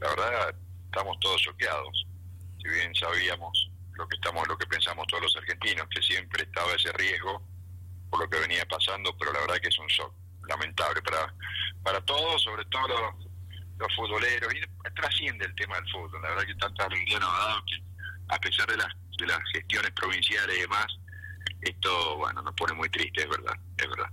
la verdad estamos todos choqueados. Si bien sabíamos lo que estamos, lo que pensamos todos los argentinos, que siempre estaba ese riesgo por lo que venía pasando, pero la verdad que es un shock lamentable para para todos, sobre todo los, futboleros, y trasciende el tema del fútbol, la verdad que tanta alegría nos ha dado a pesar de las, de las gestiones provinciales y demás, esto, bueno, nos pone muy triste, es verdad, es verdad.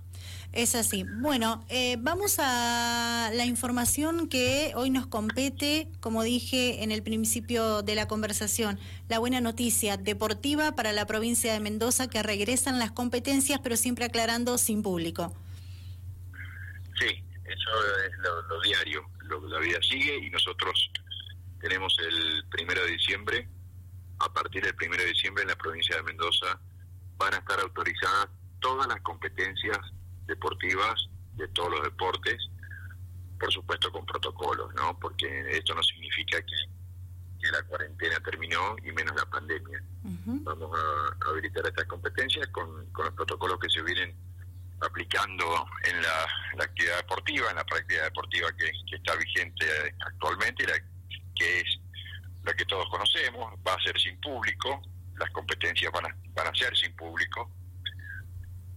Es así. Bueno, eh, vamos a la información que hoy nos compete, como dije en el principio de la conversación, la buena noticia deportiva para la provincia de Mendoza que regresan las competencias, pero siempre aclarando sin público. Sí, eso es lo, diario, lo, la vida sigue y nosotros tenemos el primero de diciembre, a partir del primero de diciembre en la provincia de Mendoza van a estar autorizadas todas las competencias deportivas de todos los deportes, por supuesto con protocolos, ¿no? Porque esto no significa que, la cuarentena terminó y menos la pandemia. Vamos a, habilitar estas competencias con, los protocolos que se vienen aplicando en la, actividad deportiva, en la práctica deportiva que, está vigente actualmente, la, que es la que todos conocemos, va a ser sin público, las competencias van a, van a ser sin público,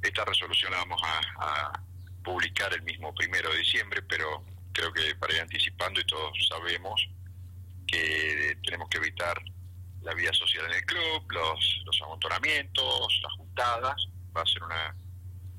esta resolución la vamos a, publicar el mismo primero de diciembre, pero creo que para ir anticipando y todos sabemos que tenemos que evitar la vida social en el club, los, los amontonamientos, las juntadas. Va a ser una,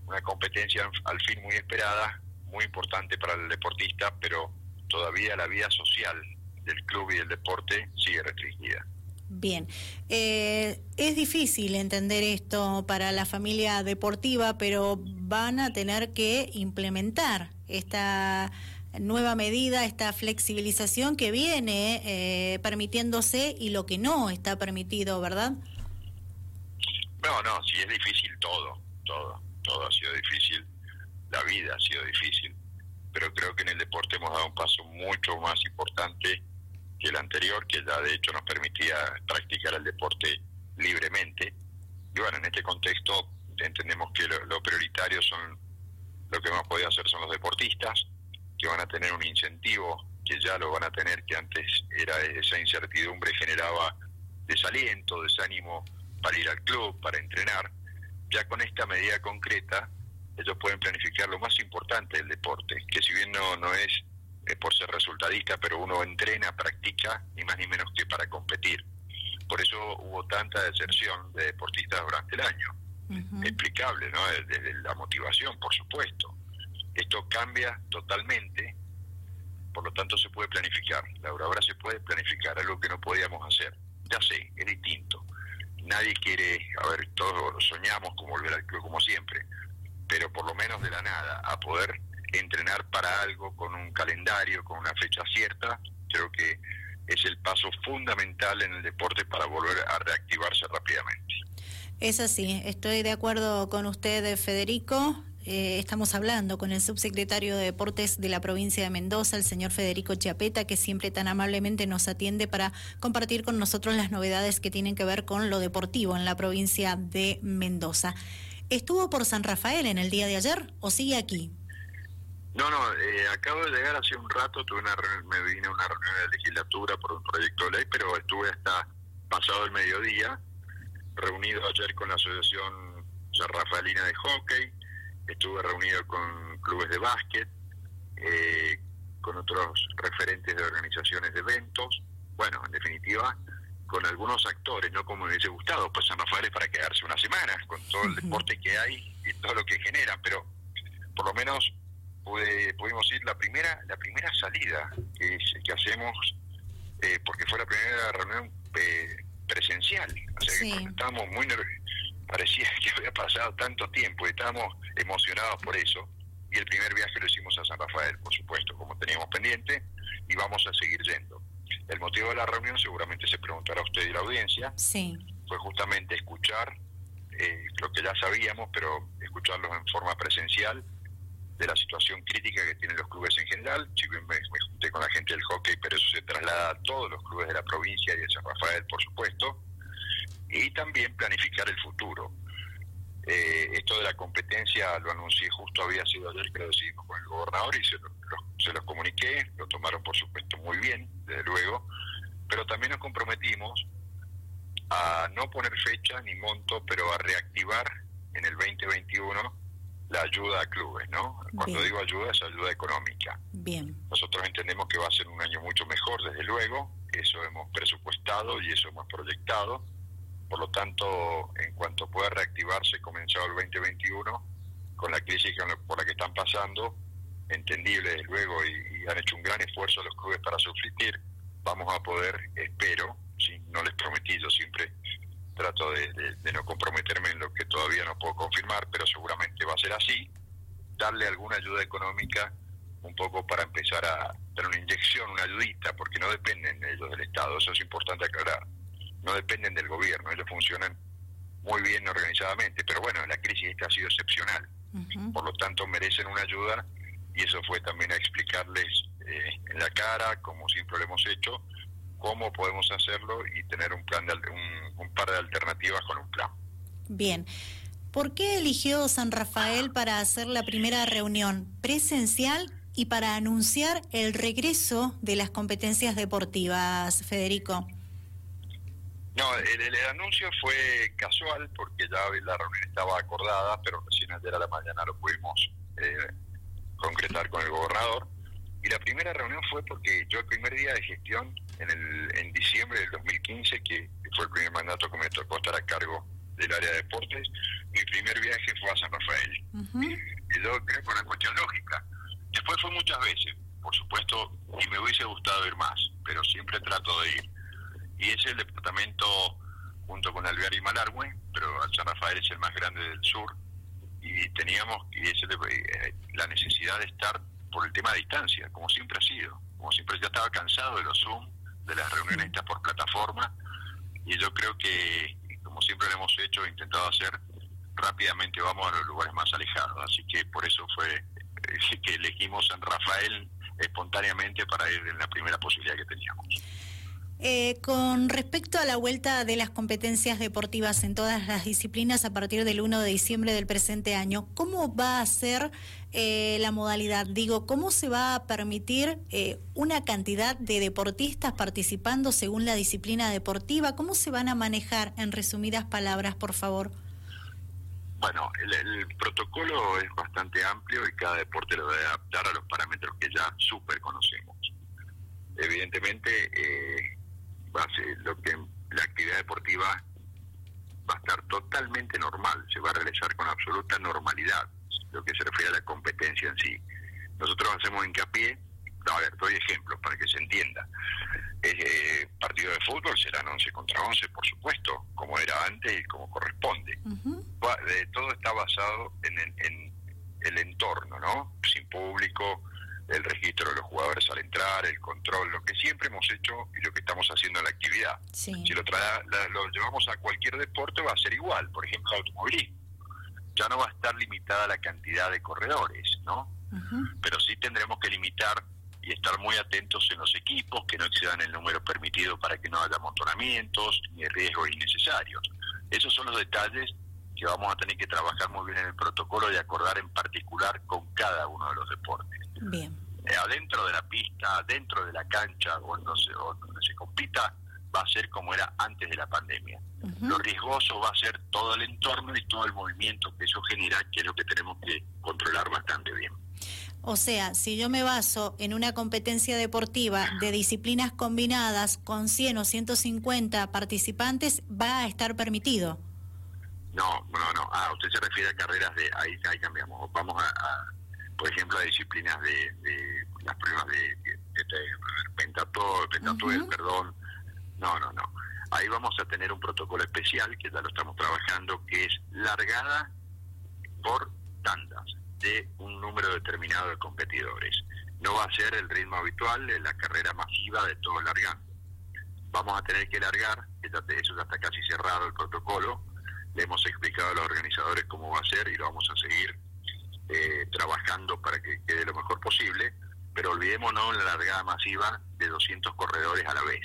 una competencia al fin muy esperada, muy importante para el deportista, pero todavía la vida social del club y del deporte sigue restringida. Bien, eh, es difícil entender esto para la familia deportiva, pero van a tener que implementar esta nueva medida, esta flexibilización que viene eh, permitiéndose y lo que no está permitido, ¿verdad? No, no, sí es difícil todo, todo, todo ha sido difícil, la vida ha sido difícil, pero creo que en el deporte hemos dado un paso mucho más importante que el anterior, que ya de hecho nos permitía practicar el deporte libremente. Y bueno, en este contexto entendemos que lo, prioritario son, lo que más podía hacer son los deportistas, que van a tener un incentivo, que ya lo van a tener, que antes era esa incertidumbre generaba desaliento, desánimo para ir al club, para entrenar. Ya con esta medida concreta, ellos pueden planificar lo más importante del deporte, que si bien no, no es por ser resultadista, pero uno entrena, practica, ni más ni menos que para competir. Por eso hubo tanta deserción de deportistas durante el año. Explicable, ¿no? Desde la motivación, por supuesto. Esto cambia totalmente, por lo tanto se puede planificar. Laura, ahora se puede planificar, algo que no podíamos hacer. Ya sé, es distinto. Nadie quiere, a ver, todos soñamos con volver al club como siempre, pero por lo menos de la nada, a poder entrenar para algo con un calendario, con una fecha cierta, creo que es el paso fundamental en el deporte para volver a reactivarse rápidamente. Es así, estoy de acuerdo con usted, Federico. Eh, estamos hablando con el subsecretario de Deportes de la provincia de Mendoza, el señor Federico Chiapeta, que siempre tan amablemente nos atiende para compartir con nosotros las novedades que tienen que ver con lo deportivo en la provincia de Mendoza. ¿Estuvo por San Rafael en el día de ayer o sigue aquí? No, no, eh, acabo de llegar hace un rato, tuve una me vine a una reunión de legislatura por un proyecto de ley, pero estuve hasta pasado el mediodía, reunido ayer con la Asociación San Rafaelina de Hockey, estuve reunido con clubes de básquet, eh, con otros referentes de organizaciones de eventos, bueno, en definitiva, con algunos actores, no como me hubiese gustado, pues San Rafael es para quedarse una semana, con todo el deporte que hay y todo lo que genera, pero por lo menos pudimos ir la primera la primera salida que, que hacemos eh, porque fue la primera reunión eh, presencial. O sea que estábamos muy parecía que había pasado tanto tiempo y estábamos emocionados por eso. Y el primer viaje lo hicimos a San Rafael por supuesto como teníamos pendiente y vamos a seguir yendo. El motivo de la reunión seguramente se preguntará usted y la audiencia sí. fue justamente escuchar eh, lo que ya sabíamos pero escucharlos en forma presencial de la situación crítica que tienen los clubes en general. Bien me, junté con la gente del hockey, pero eso se traslada a todos los clubes de la provincia y de San Rafael, por supuesto. Y también planificar el futuro. Eh, esto de la competencia lo anuncié justo había sido ayer que lo con el gobernador y se lo, se los comuniqué, lo tomaron por supuesto muy bien, desde luego, pero también nos comprometimos a no poner fecha ni monto, pero a reactivar en el 2021 la ayuda a clubes, ¿no? Cuando digo ayuda es ayuda económica. Bien. Nosotros entendemos que va a ser un año mucho mejor, desde luego, eso hemos presupuestado y eso hemos proyectado. Por lo tanto, en cuanto pueda reactivarse, comenzado el 2021, con la crisis por la que están pasando, entendible desde luego, y, han hecho un gran esfuerzo los clubes para subsistir, vamos a poder, espero, si no les prometí, yo siempre trato de, no comprometerme en lo que todavía no puedo confirmar, pero seguramente va a ser así, darle alguna ayuda económica un poco para empezar a dar una inyección, una ayudita, porque no dependen ellos del Estado, eso es importante aclarar, no dependen del gobierno, ellos funcionan muy bien organizadamente, pero bueno, la crisis esta ha sido excepcional, por lo tanto merecen una ayuda y eso fue también a explicarles eh, en la cara, como siempre lo hemos hecho, cómo podemos hacerlo y tener un plan de, un, par de alternativas con un plan. Bien. ¿Por qué eligió San Rafael para hacer la primera reunión presencial y para anunciar el regreso de las competencias deportivas, Federico? No, el, anuncio fue casual porque ya la reunión estaba acordada, pero recién ayer a la mañana lo pudimos eh, concretar con el gobernador. Y la primera reunión fue porque yo el primer día de gestión, en, el, en diciembre del 2015, que fue el primer mandato que me tocó estar a cargo del área de deportes, mi primer viaje fue a San Rafael. Y yo creo por una cuestión lógica. Después fue muchas veces, por supuesto, y me hubiese gustado ir más, pero siempre trato de ir. Y es el departamento junto con Alvear y Malargüe, pero San Rafael es el más grande del sur, y teníamos y ese, eh, la necesidad de estar por el tema de distancia, como siempre ha sido. Como siempre ya estaba cansado de los Zoom, de las reuniones estas por plataforma, y yo creo que, como siempre lo hemos hecho, he intentado hacer rápidamente, vamos a los lugares más alejados. Así que por eso fue eh, que elegimos San Rafael espontáneamente para ir en la primera posibilidad que teníamos. Eh, con respecto a la vuelta de las competencias deportivas en todas las disciplinas a partir del 1 de diciembre del presente año, ¿cómo va a ser eh, la modalidad? Digo, ¿cómo se va a permitir eh, una cantidad de deportistas participando según la disciplina deportiva? ¿Cómo se van a manejar, en resumidas palabras, por favor? Bueno, el, protocolo es bastante amplio y cada deporte lo debe adaptar a los parámetros que ya súper conocemos. Evidentemente, eh, lo que la actividad deportiva va a estar totalmente normal, se va a realizar con absoluta normalidad, lo que se refiere a la competencia en sí. Nosotros hacemos hincapié, a ver, doy ejemplos para que se entienda. Eh, partido de fútbol serán 11 contra 11, por supuesto, como era antes y como corresponde. todo está basado en el, en el entorno, ¿no? Sin público, el registro de los jugadores al entrar, el control, lo que siempre hemos hecho y lo que estamos haciendo en la actividad. Si lo, lo llevamos a cualquier deporte va a ser igual, por ejemplo, automovilismo. Ya no va a estar limitada la cantidad de corredores, ¿no? Pero sí tendremos que limitar y estar muy atentos en los equipos, que no excedan el número permitido para que no haya amontonamientos ni riesgos innecesarios. Esos son los detalles que vamos a tener que trabajar muy bien en el protocolo y acordar en particular con cada uno de los deportes. Bien. Eh, adentro de la pista, dentro de la cancha o donde, se, donde se compita, va a ser como era antes de la pandemia. Lo riesgoso va a ser todo el entorno y todo el movimiento que eso genera, que es lo que tenemos que controlar bastante bien. O sea, si yo me baso en una competencia deportiva de disciplinas combinadas con 100 o 150 participantes, va a estar permitido. No, no, no. Ah, usted se refiere a carreras de. Ahí, ahí cambiamos. Vamos a por ejemplo, a disciplinas de, las pruebas de, de, de perdón. No, no, no. Ahí vamos a tener un protocolo especial que ya lo estamos trabajando, que es largada por tandas de un número determinado de competidores. No va a ser el ritmo habitual de la carrera masiva de todo largando. Vamos a tener que largar, eso ya está casi cerrado el protocolo, le hemos explicado a los organizadores cómo va a ser y lo vamos a seguir eh, trabajando para que quede lo mejor posible, pero olvidémonos la largada masiva de 200 corredores a la vez.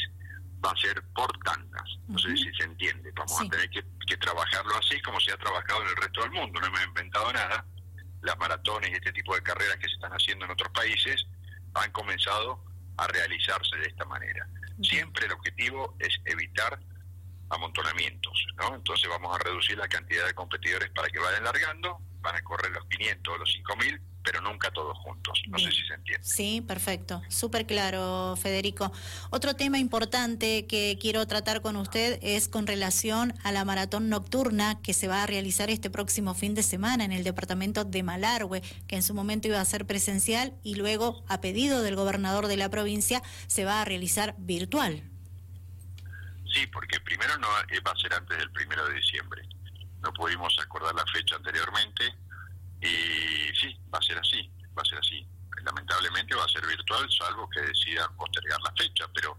va a ser por tandas. No sé si se entiende. Vamos a tener que, que, trabajarlo así como se ha trabajado en el resto del mundo. No me he inventado nada. Las maratones y este tipo de carreras que se están haciendo en otros países han comenzado a realizarse de esta manera. Siempre el objetivo es evitar amontonamientos, ¿no? Entonces vamos a reducir la cantidad de competidores para que vayan largando, van a correr los 500 o los 5000 pero nunca todos juntos. No sé si se entiende. Sí, perfecto. Súper claro, Federico. Otro tema importante que quiero tratar con usted es con relación a la maratón nocturna que se va a realizar este próximo fin de semana en el departamento de Malargüe, que en su momento iba a ser presencial y luego, a pedido del gobernador de la provincia, se va a realizar virtual. Sí, porque primero no va a ser antes del primero de diciembre. No pudimos acordar la fecha anteriormente y sí, va a ser así, va a ser así. Lamentablemente va a ser virtual, salvo que decidan postergar la fecha, pero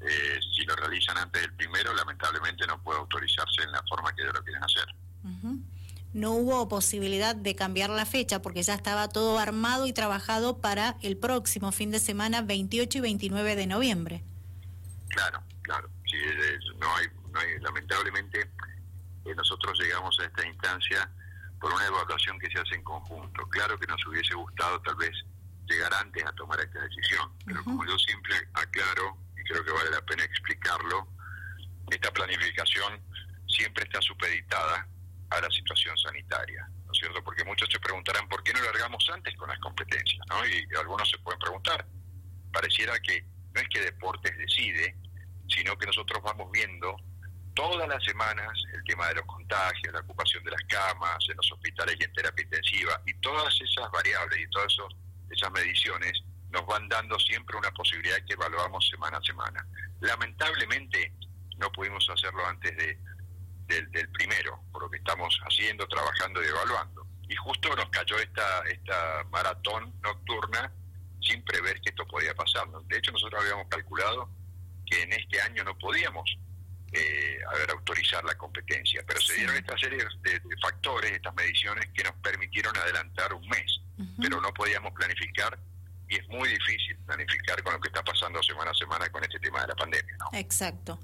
eh, si lo realizan antes del primero, lamentablemente no puede autorizarse en la forma que ellos lo quieren hacer. No hubo posibilidad de cambiar la fecha porque ya estaba todo armado y trabajado para el próximo fin de semana, 28 y 29 de noviembre. Claro, claro. Sí, no hay, no hay, lamentablemente eh, nosotros llegamos a esta instancia por una evaluación que se hace en conjunto. Claro que nos hubiese gustado tal vez llegar antes a tomar esta decisión, pero como yo siempre aclaro, y creo que vale la pena explicarlo, esta planificación siempre está supeditada a la situación sanitaria, ¿no es cierto? Porque muchos se preguntarán por qué no largamos antes con las competencias, ¿no? Y algunos se pueden preguntar, pareciera que no es que deportes decide, sino que nosotros vamos viendo todas las semanas el tema de los contagios, la ocupación de las camas en los hospitales y en terapia intensiva, y todas esas variables y todas esas mediciones nos van dando siempre una posibilidad que evaluamos semana a semana. Lamentablemente no pudimos hacerlo antes de, del, primero, por lo que estamos haciendo, trabajando y evaluando. Y justo nos cayó esta, esta maratón nocturna sin prever que esto podía pasar. De hecho, nosotros habíamos calculado que en este año no podíamos eh, a ver, autorizar la competencia. Pero se dieron esta serie de, factores, estas mediciones que nos permitieron adelantar un mes, pero no podíamos planificar y es muy difícil planificar con lo que está pasando semana a semana con este tema de la pandemia. Exacto.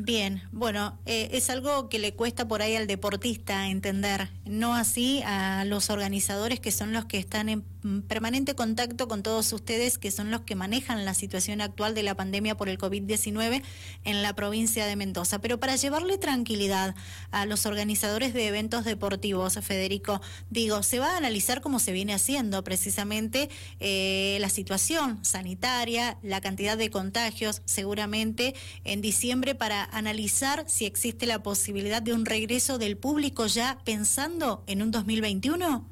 Bien, bueno, eh, es algo que le cuesta por ahí al deportista entender, no así a los organizadores que son los que están en permanente contacto con todos ustedes, que son los que manejan la situación actual de la pandemia por el COVID-19 en la provincia de Mendoza. Pero para llevarle tranquilidad a los organizadores de eventos deportivos, Federico, digo, se va a analizar cómo se viene haciendo precisamente eh, la situación sanitaria, la cantidad de contagios, seguramente en diciembre para analizar si existe la posibilidad de un regreso del público ya pensando en un 2021?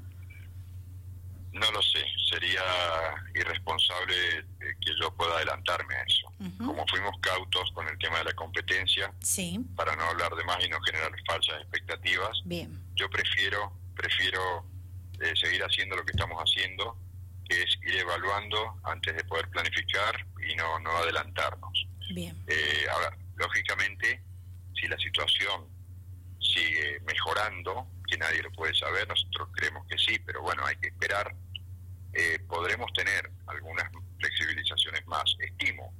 No lo sé, sería irresponsable que yo pueda adelantarme a eso. Como fuimos cautos con el tema de la competencia, sí. para no hablar de más y no generar falsas expectativas, Bien. yo prefiero prefiero eh, seguir haciendo lo que estamos haciendo, que es ir evaluando antes de poder planificar y no, no adelantarnos. Bien. Eh, ahora, lógicamente, si la situación sigue mejorando, que nadie lo puede saber, nosotros creemos que sí, pero bueno, hay que esperar, eh, podremos tener algunas flexibilizaciones más. Estimo